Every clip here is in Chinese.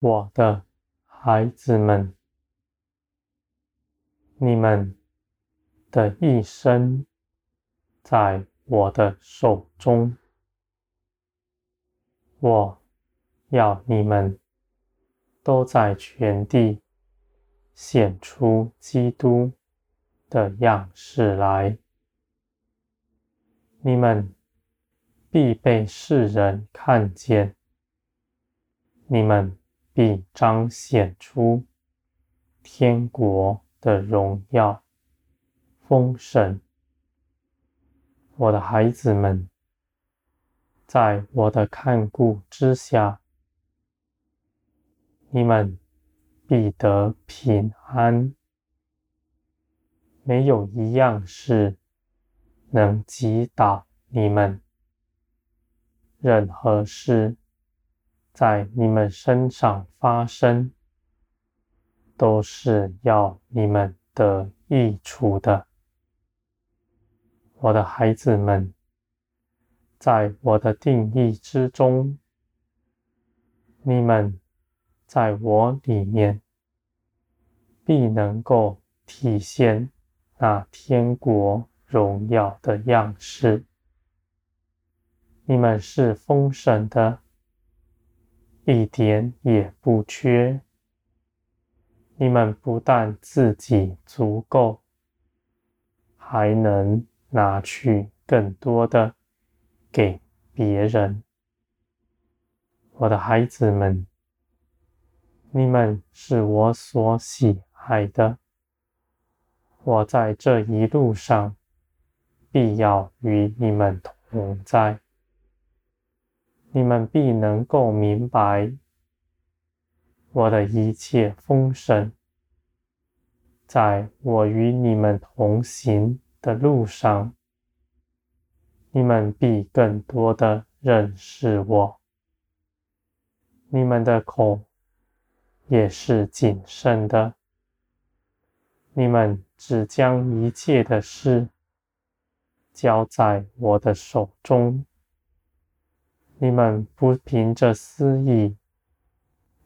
我的孩子们，你们的一生在我的手中，我要你们都在全地显出基督的样式来，你们必被世人看见，你们必彰显出天国的荣耀丰盛。我的孩子们，在我的看顾之下，你们必得平安。没有一样事能击倒你们。任何事在你们身上发生，都是要你们得益处的。我的孩子们，在我的定义之中，你们在我里面必能够体现。那天国荣耀的样式，你们是丰盛的，一点也不缺。你们不但自己足够，还能拿去更多的给别人。我的孩子们，你们是我所喜爱的。我在这一路上必要与你们同在，你们必能够明白我的一切丰盛，在我与你们同行的路上，你们必更多的认识我，你们的口也是谨慎的，你们。只将一切的事交在我的手中，你们不凭着私意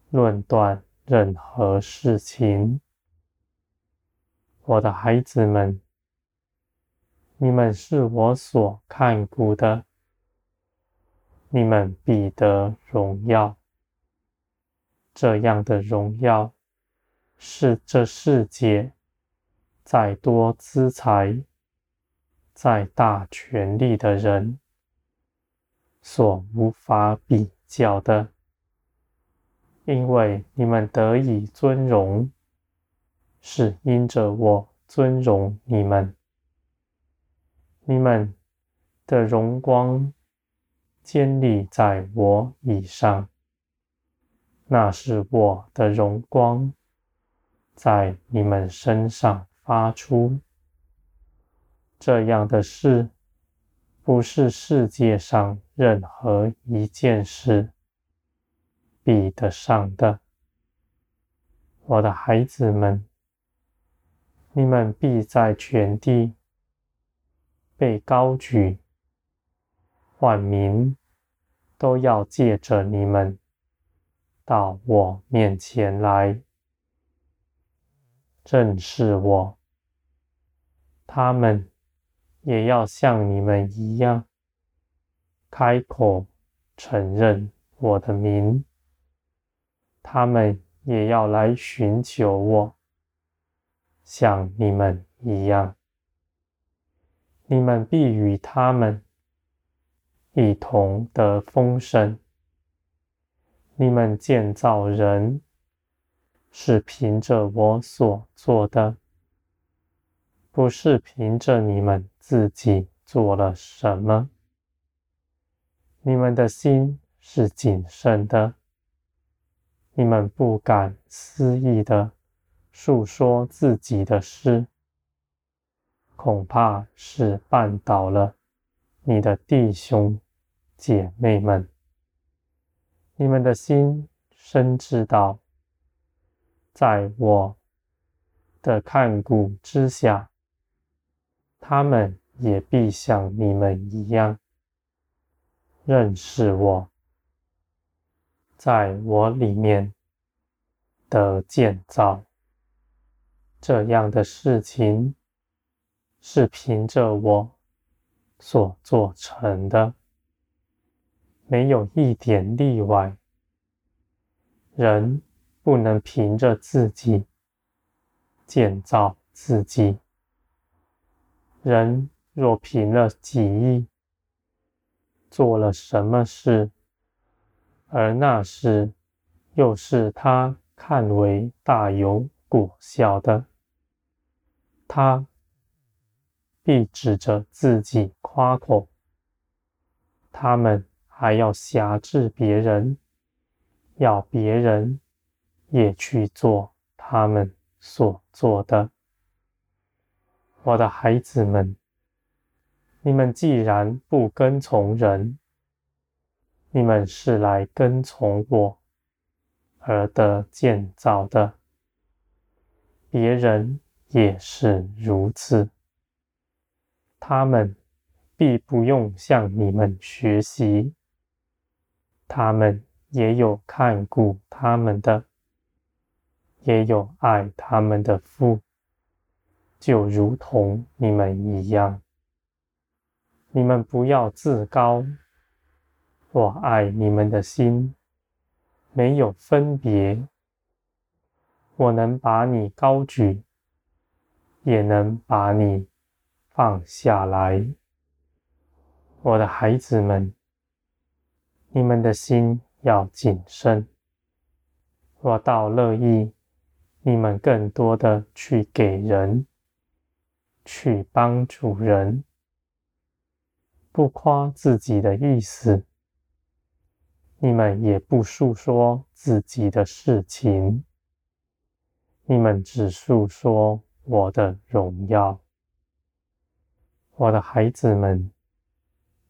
论断任何事情。我的孩子们，你们是我所看顾的，你们必得荣耀。这样的荣耀是这世界。再多资财、再大权力的人所无法比较的，因为你们得以尊荣，是因着我尊荣你们。你们的荣光坚立在我以上，那是我的荣光在你们身上。发出这样的事，不是世界上任何一件事比得上的。我的孩子们，你们必在全地被高举，万民都要借着你们到我面前来。认识我，他们也要像你们一样，开口承认我的名。他们也要来寻求我，像你们一样。你们必与他们一同得丰盛。你们建造人。是凭着我所做的，不是凭着你们自己做了什么。你们的心是谨慎的，你们不敢肆意的诉说自己的事，恐怕是绊倒了你的弟兄姐妹们。你们的心深知道。在我的看顾之下，他们也必像你们一样认识我，在我里面的建造。这样的事情是凭着我所做成的，没有一点例外。人不能凭着自己建造自己。人若凭了己意做了什么事，而那事又是他看为大有果效的，他必指着自己夸口。他们还要挟制别人，要别人也去做他们所做的。我的孩子们，你们既然不跟从人，你们是来跟从我而得建造的。别人也是如此，他们必不用向你们学习，他们也有看顾他们的，也有爱他们的父，就如同你们一样。你们不要自高，我爱你们的心没有分别。我能把你高举，也能把你放下来，我的孩子们，你们的心要谨慎。我倒乐意你们更多的去给人，去帮助人，不夸自己的意思，你们也不述说自己的事情。你们只述说我的荣耀，我的孩子们，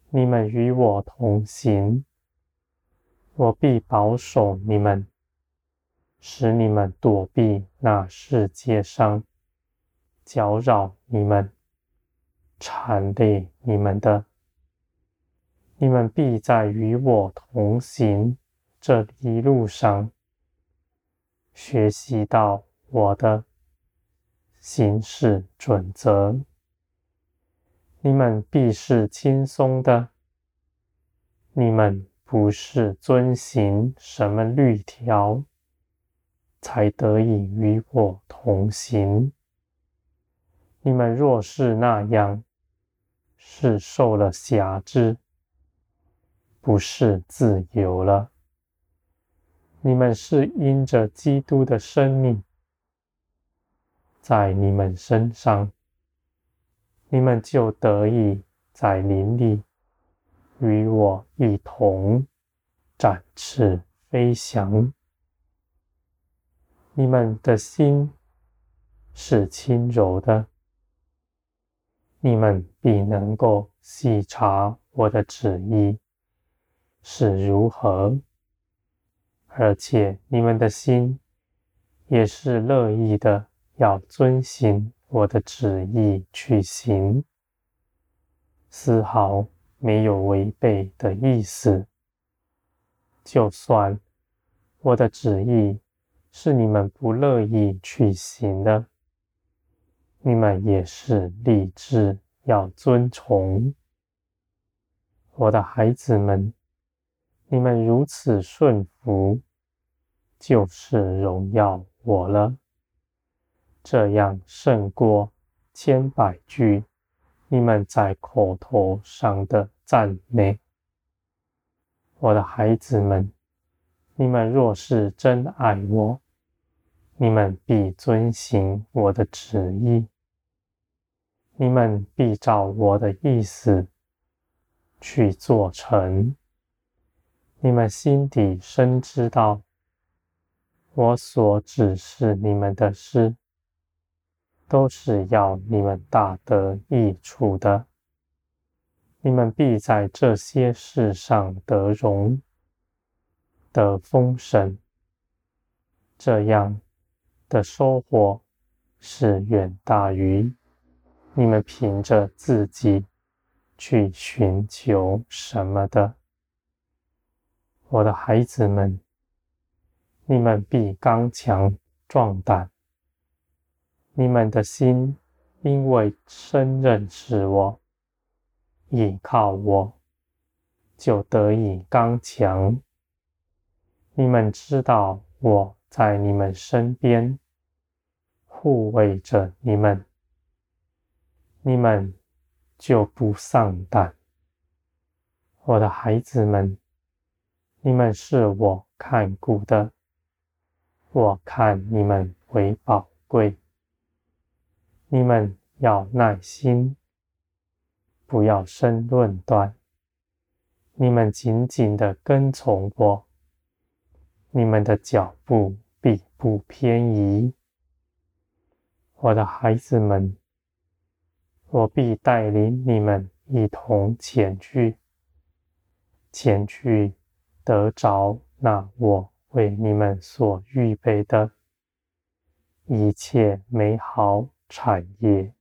你们与我同行，我必保守你们，使你们躲避那世界上搅扰你们、缠累你们的。你们必在与我同行这一路上学习到。我的行事准则，你们必是轻松的。你们不是遵行什么律条，才得以与我同行。你们若是那样，是受了挟制，不是自由了。你们是因着基督的生命。在你们身上，你们就得以在灵里与我一同展翅飞翔。你们的心是轻柔的，你们必能够细察我的旨意是如何，而且你们的心也是乐意的。要遵行我的旨意去行，丝毫没有违背的意思。就算我的旨意是你们不乐意去行的，你们也是立志要遵从。我的孩子们，你们如此顺服，就是荣耀我了。这样胜过千百句你们在口头上的赞美。我的孩子们，你们若是真爱我，你们必遵行我的旨意，你们必照我的意思去做成。你们心底深知道，我所指示你们的事。都是要你们大得益处的，你们必在这些事上得荣、得丰盛。这样的收获是远大于你们凭着自己去寻求什么的。我的孩子们，你们必刚强。壮胆。你们的心因为深认识我，倚靠我，就得以刚强。你们知道我在你们身边，护卫着你们，你们就不丧胆。我的孩子们，你们是我看顾的，我看你们为宝贵。你们要耐心，不要生论断。你们紧紧地跟从我，你们的脚步必不偏移。我的孩子们，我必带领你们一同前去，前去得着那我为你们所预备的一切美好产业。